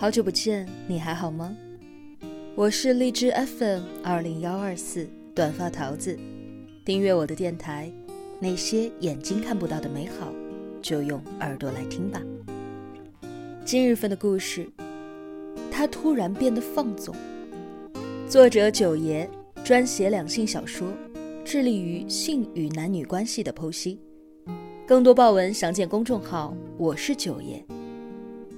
好久不见，你还好吗？我是荔枝 FM 二零幺二四短发桃子，订阅我的电台。那些眼睛看不到的美好，就用耳朵来听吧。今日份的故事，他突然变得放纵。作者九爷专写两性小说，致力于性与男女关系的剖析。更多爆文详见公众号“我是九爷”。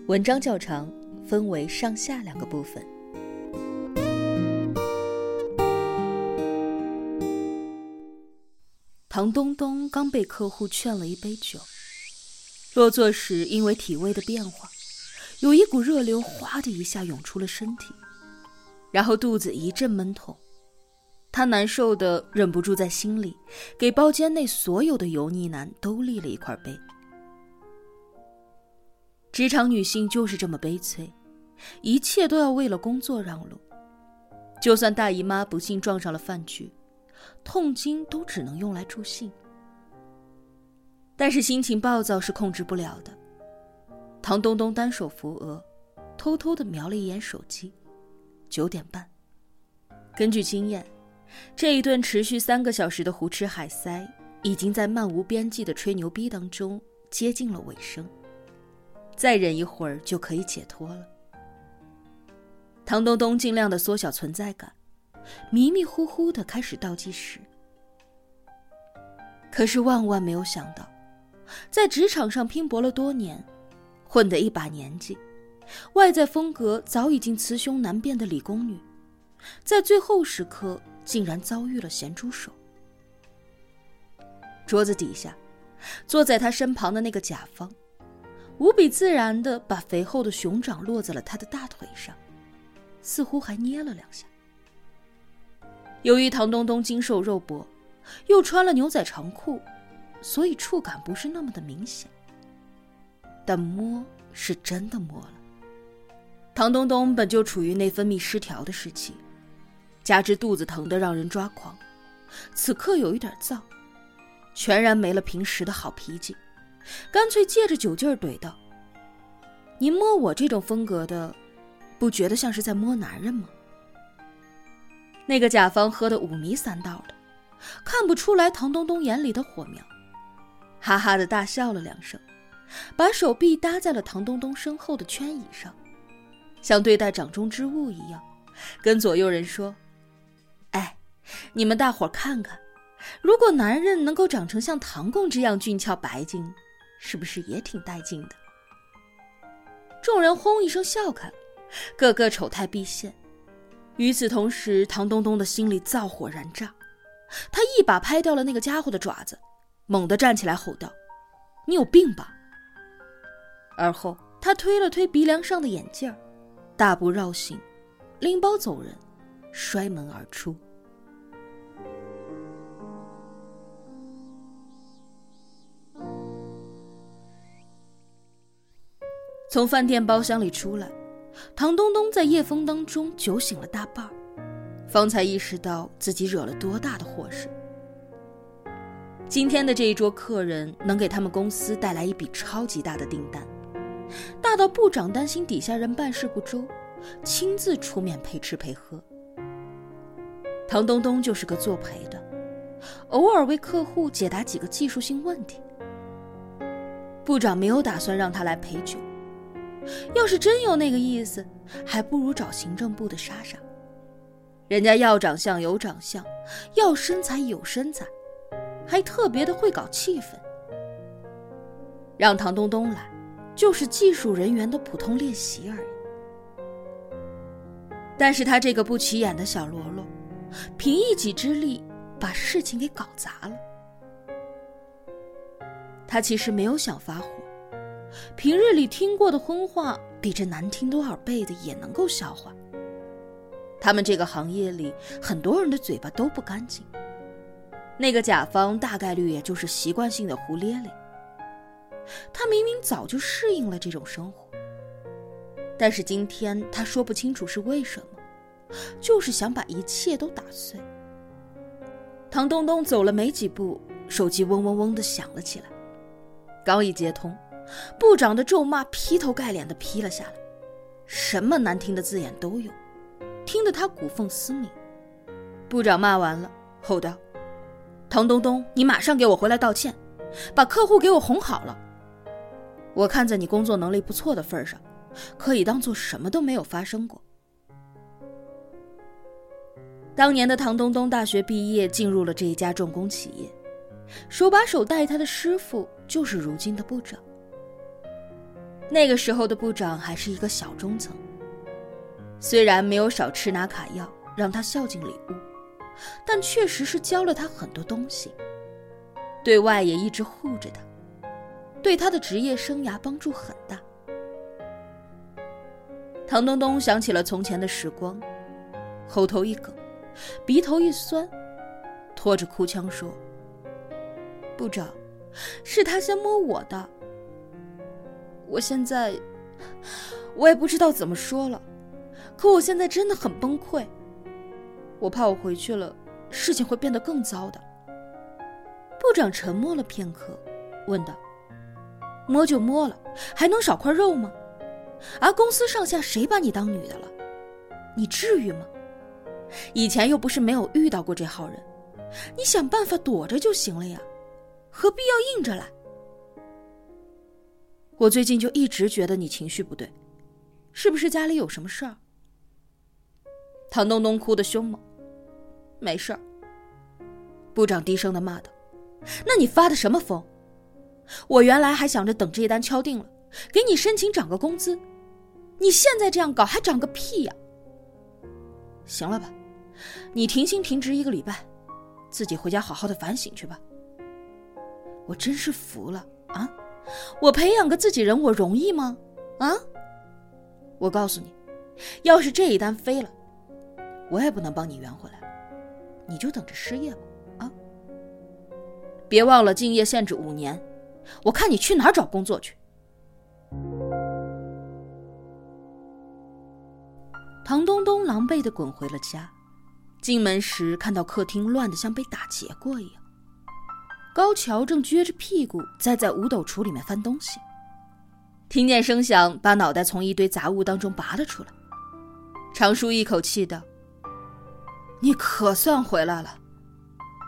文章较长。分为上下两个部分。唐东东刚被客户劝了一杯酒，落座时因为体位的变化，有一股热流哗的一下涌出了身体，然后肚子一阵闷痛，他难受的忍不住在心里给包间内所有的油腻男都立了一块碑。职场女性就是这么悲催。一切都要为了工作让路，就算大姨妈不幸撞上了饭局，痛经都只能用来助兴。但是心情暴躁是控制不了的。唐东东单手扶额，偷偷的瞄了一眼手机，九点半。根据经验，这一顿持续三个小时的胡吃海塞，已经在漫无边际的吹牛逼当中接近了尾声。再忍一会儿就可以解脱了。唐东东尽量的缩小存在感，迷迷糊糊的开始倒计时。可是万万没有想到，在职场上拼搏了多年，混得一把年纪，外在风格早已经雌雄难辨的理工女，在最后时刻竟然遭遇了咸猪手。桌子底下，坐在他身旁的那个甲方，无比自然的把肥厚的熊掌落在了他的大腿上。似乎还捏了两下。由于唐东东精瘦肉薄，又穿了牛仔长裤，所以触感不是那么的明显。但摸是真的摸了。唐东东本就处于内分泌失调的时期，加之肚子疼得让人抓狂，此刻有一点燥，全然没了平时的好脾气，干脆借着酒劲儿怼道：“您摸我这种风格的。”不觉得像是在摸男人吗？那个甲方喝得五迷三道的，看不出来唐东东眼里的火苗，哈哈的大笑了两声，把手臂搭在了唐东东身后的圈椅上，像对待掌中之物一样，跟左右人说：“哎，你们大伙看看，如果男人能够长成像唐公这样俊俏白净，是不是也挺带劲的？”众人轰一声笑开了。个个丑态毕现。与此同时，唐东东的心里燥火燃炸，他一把拍掉了那个家伙的爪子，猛地站起来吼道：“你有病吧！”而后，他推了推鼻梁上的眼镜大步绕行，拎包走人，摔门而出。从饭店包厢里出来。唐东东在夜风当中酒醒了大半方才意识到自己惹了多大的祸事。今天的这一桌客人能给他们公司带来一笔超级大的订单，大到部长担心底下人办事不周，亲自出面陪吃陪喝。唐东东就是个作陪的，偶尔为客户解答几个技术性问题。部长没有打算让他来陪酒。要是真有那个意思，还不如找行政部的莎莎。人家要长相有长相，要身材有身材，还特别的会搞气氛。让唐东东来，就是技术人员的普通练习而已。但是他这个不起眼的小喽啰，凭一己之力把事情给搞砸了。他其实没有想发火。平日里听过的荤话，比这难听多少倍的也能够消化。他们这个行业里，很多人的嘴巴都不干净。那个甲方大概率也就是习惯性的胡咧咧。他明明早就适应了这种生活，但是今天他说不清楚是为什么，就是想把一切都打碎。唐东东走了没几步，手机嗡嗡嗡的响了起来，刚一接通。部长的咒骂劈头盖脸的劈了下来，什么难听的字眼都有，听得他骨缝嘶鸣。部长骂完了，吼道：“唐东东，你马上给我回来道歉，把客户给我哄好了。我看在你工作能力不错的份上，可以当做什么都没有发生过。”当年的唐东东大学毕业，进入了这一家重工企业，手把手带他的师傅就是如今的部长。那个时候的部长还是一个小中层，虽然没有少吃拿卡要让他孝敬礼物，但确实是教了他很多东西，对外也一直护着他，对他的职业生涯帮助很大。唐东东想起了从前的时光，喉头一哽。鼻头一酸，拖着哭腔说：“部长，是他先摸我的。我现在，我也不知道怎么说了。可我现在真的很崩溃。我怕我回去了，事情会变得更糟的。”部长沉默了片刻，问道：“摸就摸了，还能少块肉吗？啊，公司上下谁把你当女的了？你至于吗？”以前又不是没有遇到过这号人，你想办法躲着就行了呀，何必要硬着来？我最近就一直觉得你情绪不对，是不是家里有什么事儿？唐东东哭得凶猛，没事儿。部长低声的骂道：“那你发的什么疯？我原来还想着等这一单敲定了，给你申请涨个工资，你现在这样搞还涨个屁呀！行了吧？”你停薪停职一个礼拜，自己回家好好的反省去吧。我真是服了啊！我培养个自己人，我容易吗？啊！我告诉你，要是这一单飞了，我也不能帮你圆回来，你就等着失业吧。啊！别忘了敬业限制五年，我看你去哪儿找工作去。唐东东狼狈的滚回了家。进门时，看到客厅乱的像被打劫过一样。高桥正撅着屁股在在五斗橱里面翻东西，听见声响，把脑袋从一堆杂物当中拔了出来，长舒一口气道：“你可算回来了。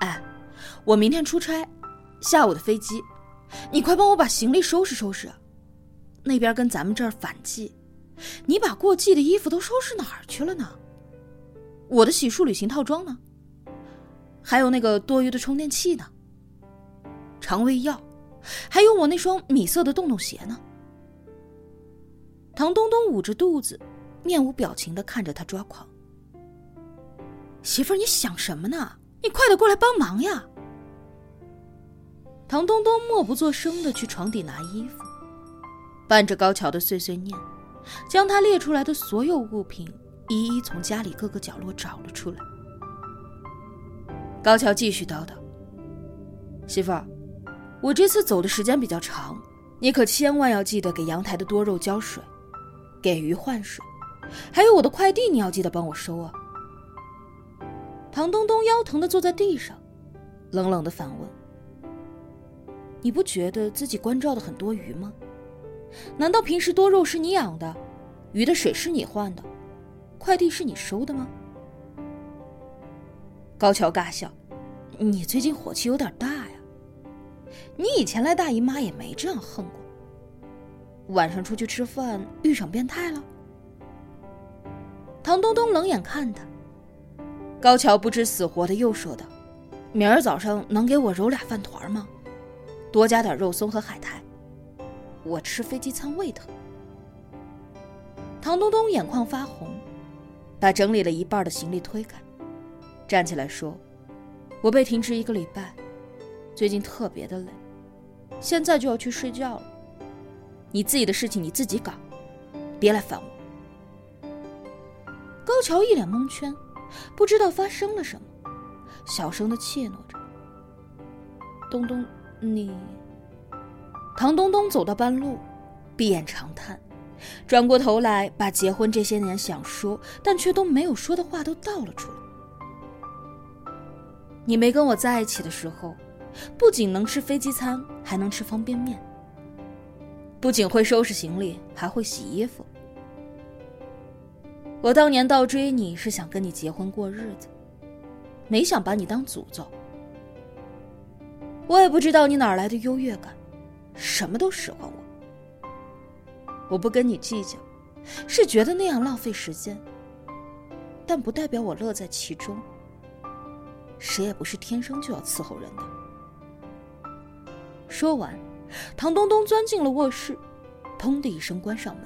哎，我明天出差，下午的飞机，你快帮我把行李收拾收拾。那边跟咱们这儿反季，你把过季的衣服都收拾哪儿去了呢？”我的洗漱旅行套装呢？还有那个多余的充电器呢？肠胃药，还有我那双米色的洞洞鞋呢？唐东东捂着肚子，面无表情的看着他抓狂。媳妇儿，你想什么呢？你快点过来帮忙呀！唐东东默不作声的去床底拿衣服，伴着高桥的碎碎念，将他列出来的所有物品。一一从家里各个角落找了出来。高桥继续叨叨：“媳妇儿，我这次走的时间比较长，你可千万要记得给阳台的多肉浇水，给鱼换水，还有我的快递你要记得帮我收啊。”唐东东腰疼的坐在地上，冷冷的反问：“你不觉得自己关照的很多余吗？难道平时多肉是你养的，鱼的水是你换的？”快递是你收的吗？高桥尬笑：“你最近火气有点大。你以前来大姨妈也没这样横过。晚上出去吃饭遇上变态了？”唐东东冷眼看他，高桥不知死活的又说道：“明儿早上能给我揉俩饭团吗？多加点肉松和海苔，我吃飞机餐胃疼。”唐东东眼眶发红。把整理了一半的行李推开，站起来说：“我被停职一个礼拜，最近特别的累，现在就要去睡觉了。你自己的事情你自己搞，别来烦我。”高桥一脸蒙圈，不知道发生了什么，小声的怯懦着：“东东，你……”唐东东走到半路，闭眼长叹。转过头来，把结婚这些年想说但却都没有说的话都倒了出来。你没跟我在一起的时候，不仅能吃飞机餐，还能吃方便面。不仅会收拾行李，还会洗衣服。我当年倒追你是想跟你结婚过日子，没想把你当祖宗。我也不知道你哪来的优越感，什么都使唤我。我不跟你计较，是觉得那样浪费时间，但不代表我乐在其中。谁也不是天生就要伺候人的。说完，唐东东钻进了卧室，砰的一声关上门。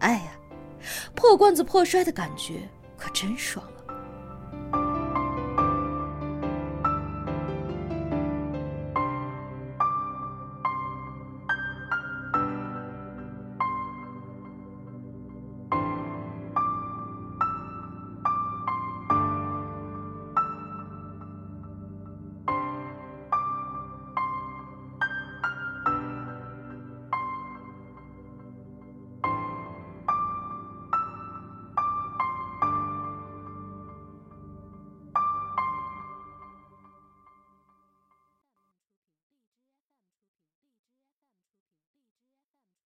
哎呀！破罐子破摔的感觉可真爽啊！